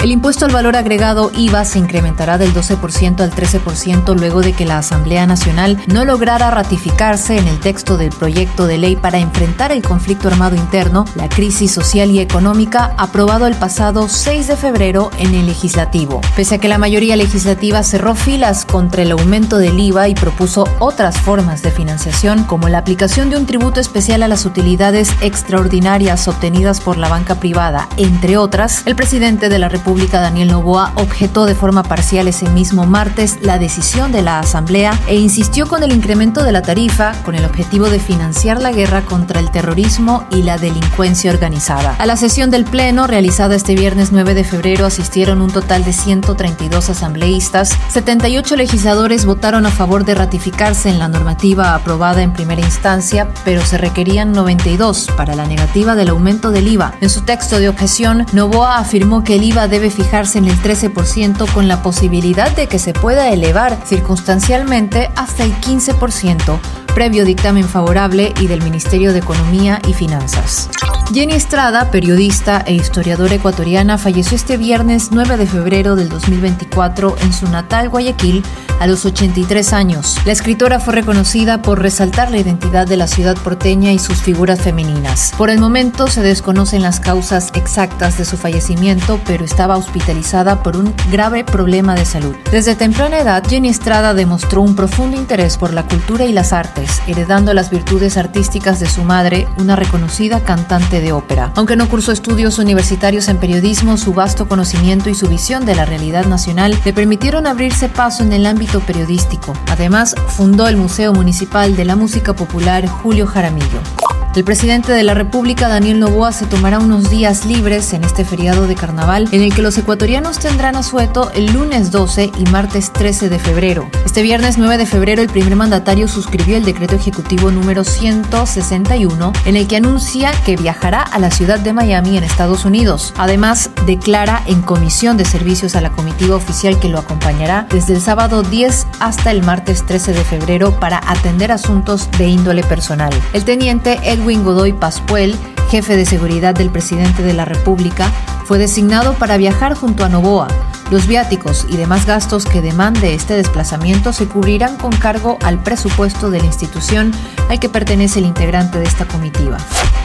El impuesto al valor agregado IVA se incrementará del 12% al 13% luego de que la Asamblea Nacional no lograra ratificarse en el texto del proyecto de ley para enfrentar el conflicto armado interno, la crisis social y económica, aprobado el pasado 6 de febrero en el legislativo. Pese a que la mayoría legislativa cerró filas contra el aumento del IVA y propuso otras formas de financiación, como la aplicación de un tributo especial a las utilidades extraordinarias obtenidas por la banca privada, entre otras, el presidente de la República Daniel Novoa, objetó de forma parcial ese mismo martes la decisión de la Asamblea e insistió con el incremento de la tarifa con el objetivo de financiar la guerra contra el terrorismo y la delincuencia organizada. A la sesión del Pleno, realizada este viernes 9 de febrero, asistieron un total de 132 asambleístas. 78 legisladores votaron a favor de ratificarse en la normativa aprobada en primera instancia, pero se requerían 92 para la negativa del aumento del IVA. En su texto de objeción, Novoa afirmó que el IVA debe debe fijarse en el 13% con la posibilidad de que se pueda elevar circunstancialmente hasta el 15%, previo dictamen favorable y del Ministerio de Economía y Finanzas. Jenny Estrada, periodista e historiadora ecuatoriana, falleció este viernes 9 de febrero del 2024 en su natal Guayaquil a los 83 años. La escritora fue reconocida por resaltar la identidad de la ciudad porteña y sus figuras femeninas. Por el momento se desconocen las causas exactas de su fallecimiento, pero estaba hospitalizada por un grave problema de salud. Desde temprana edad, Jenny Estrada demostró un profundo interés por la cultura y las artes, heredando las virtudes artísticas de su madre, una reconocida cantante de ópera. Aunque no cursó estudios universitarios en periodismo, su vasto conocimiento y su visión de la realidad nacional le permitieron abrirse paso en el ámbito periodístico. Además, fundó el Museo Municipal de la Música Popular Julio Jaramillo. El presidente de la República, Daniel Novoa, se tomará unos días libres en este feriado de carnaval, en el que los ecuatorianos tendrán asueto el lunes 12 y martes 13 de febrero. Este viernes 9 de febrero, el primer mandatario suscribió el decreto ejecutivo número 161, en el que anuncia que viajará a la ciudad de Miami, en Estados Unidos. Además, declara en comisión de servicios a la comitiva oficial que lo acompañará desde el sábado 10 hasta el martes 13 de febrero para atender asuntos de índole personal. El teniente Edwin Edwin Godoy Pascuel, jefe de seguridad del presidente de la República, fue designado para viajar junto a Novoa. Los viáticos y demás gastos que demande este desplazamiento se cubrirán con cargo al presupuesto de la institución al que pertenece el integrante de esta comitiva.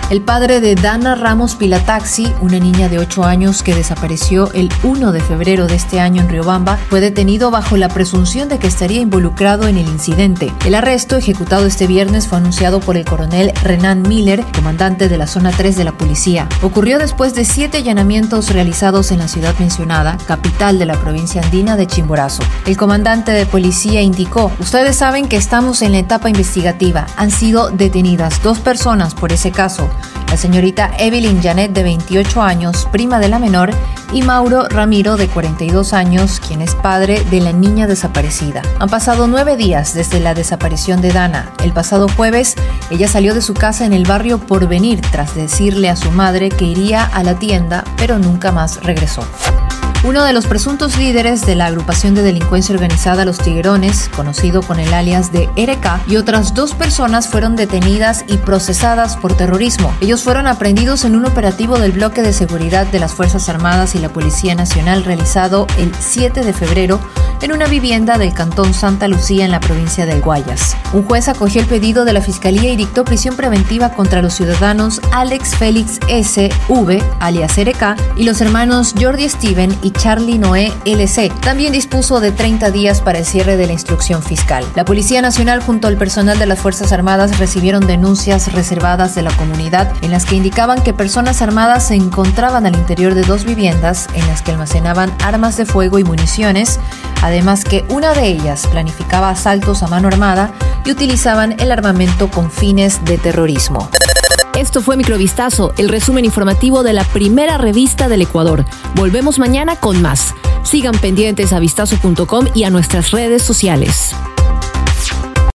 El padre de Dana Ramos Pilataxi, una niña de 8 años que desapareció el 1 de febrero de este año en Riobamba, fue detenido bajo la presunción de que estaría involucrado en el incidente. El arresto, ejecutado este viernes, fue anunciado por el coronel Renan Miller, comandante de la zona 3 de la policía. Ocurrió después de siete allanamientos realizados en la ciudad mencionada, capital de la provincia andina de Chimborazo. El comandante de policía indicó, ustedes saben que estamos en la etapa investigativa. Han sido detenidas dos personas por ese caso la señorita Evelyn Janet de 28 años, prima de la menor, y Mauro Ramiro de 42 años, quien es padre de la niña desaparecida. Han pasado nueve días desde la desaparición de Dana. El pasado jueves, ella salió de su casa en el barrio Porvenir tras decirle a su madre que iría a la tienda, pero nunca más regresó. Uno de los presuntos líderes de la agrupación de delincuencia organizada Los Tiguerones, conocido con el alias de RK, y otras dos personas fueron detenidas y procesadas por terrorismo. Ellos fueron aprendidos en un operativo del bloque de seguridad de las Fuerzas Armadas y la Policía Nacional realizado el 7 de febrero en una vivienda del cantón Santa Lucía en la provincia del Guayas. Un juez acogió el pedido de la Fiscalía y dictó prisión preventiva contra los ciudadanos Alex Félix S. V., alias RK, y los hermanos Jordi Steven y Charlie Noé LC. También dispuso de 30 días para el cierre de la instrucción fiscal. La Policía Nacional junto al personal de las Fuerzas Armadas recibieron denuncias reservadas de la comunidad en las que indicaban que personas armadas se encontraban al interior de dos viviendas en las que almacenaban armas de fuego y municiones, además que una de ellas planificaba asaltos a mano armada y utilizaban el armamento con fines de terrorismo. Esto fue Microvistazo, el resumen informativo de la primera revista del Ecuador. Volvemos mañana con más. Sigan pendientes a vistazo.com y a nuestras redes sociales.